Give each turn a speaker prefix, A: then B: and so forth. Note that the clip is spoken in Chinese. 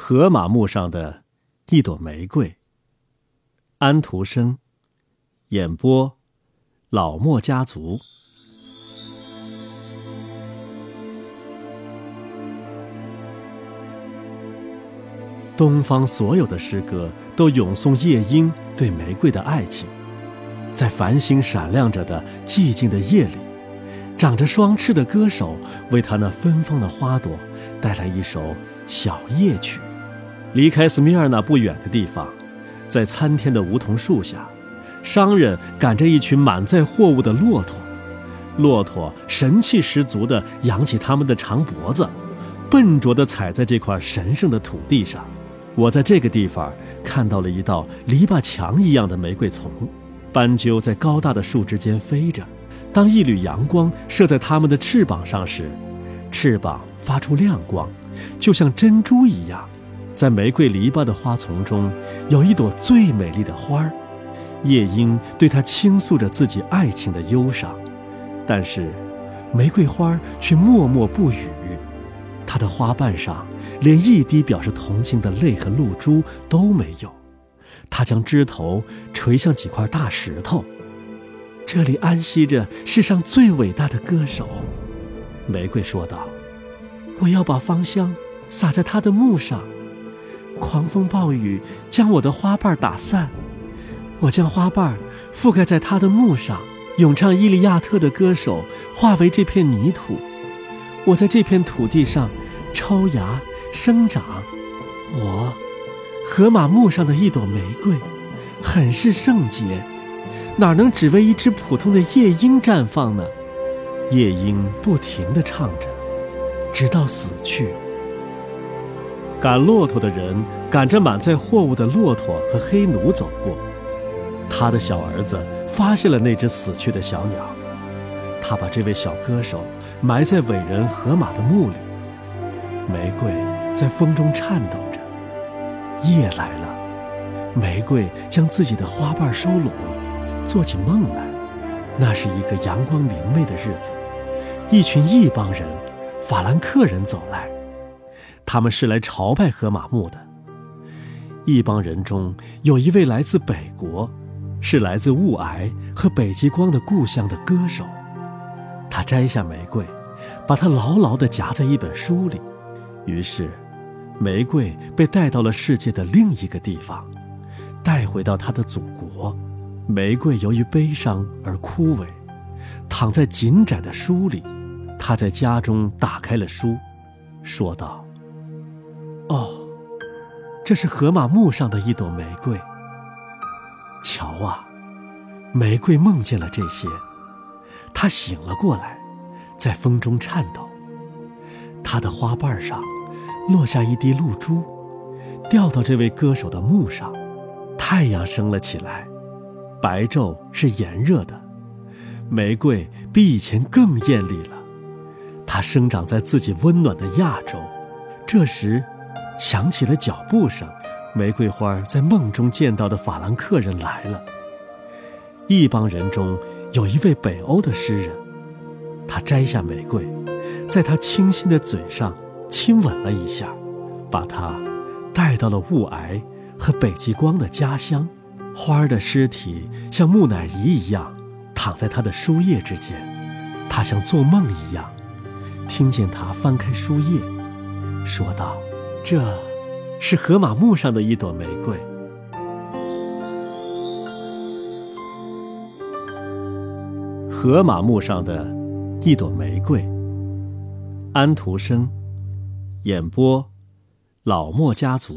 A: 河马木上的一朵玫瑰。安徒生，演播，老莫家族。东方所有的诗歌都咏颂夜莺对玫瑰的爱情，在繁星闪亮着的寂静的夜里，长着双翅的歌手为他那芬芳的花朵带来一首小夜曲。离开斯米尔纳不远的地方，在参天的梧桐树下，商人赶着一群满载货物的骆驼，骆驼神气十足地扬起他们的长脖子，笨拙地踩在这块神圣的土地上。我在这个地方看到了一道篱笆墙一样的玫瑰丛，斑鸠在高大的树枝间飞着。当一缕阳光射在它们的翅膀上时，翅膀发出亮光，就像珍珠一样。在玫瑰篱笆的花丛中，有一朵最美丽的花儿。夜莺对它倾诉着自己爱情的忧伤，但是，玫瑰花却默默不语。它的花瓣上连一滴表示同情的泪和露珠都没有，它将枝头垂向几块大石头。这里安息着世上最伟大的歌手，玫瑰说道：“我要把芳香洒在他的墓上。狂风暴雨将我的花瓣打散，我将花瓣覆盖在他的墓上。咏唱《伊利亚特》的歌手化为这片泥土。”我在这片土地上抽芽生长，我河马木上的一朵玫瑰，很是圣洁，哪能只为一只普通的夜莺绽放呢？夜莺不停地唱着，直到死去。赶骆驼的人赶着满载货物的骆驼和黑奴走过，他的小儿子发现了那只死去的小鸟。他把这位小歌手埋在伟人河马的墓里。玫瑰在风中颤抖着。夜来了，玫瑰将自己的花瓣收拢，做起梦来。那是一个阳光明媚的日子。一群异邦人，法兰克人走来，他们是来朝拜河马墓的。一帮人中有一位来自北国，是来自雾霭和北极光的故乡的歌手。他摘下玫瑰，把它牢牢地夹在一本书里。于是，玫瑰被带到了世界的另一个地方，带回到他的祖国。玫瑰由于悲伤而枯萎，躺在紧窄的书里。他在家中打开了书，说道：“哦，这是河马木上的一朵玫瑰。瞧啊，玫瑰梦见了这些。”它醒了过来，在风中颤抖。它的花瓣上落下一滴露珠，掉到这位歌手的墓上。太阳升了起来，白昼是炎热的。玫瑰比以前更艳丽了。它生长在自己温暖的亚洲。这时，响起了脚步声。玫瑰花在梦中见到的法兰克人来了。一帮人中。有一位北欧的诗人，他摘下玫瑰，在他清新的嘴上亲吻了一下，把它带到了雾霭和北极光的家乡。花儿的尸体像木乃伊一样躺在他的书页之间，他像做梦一样，听见他翻开书页，说道：“这，是河马墓上的一朵玫瑰。”河马墓上的一朵玫瑰。安徒生，演播，老莫家族。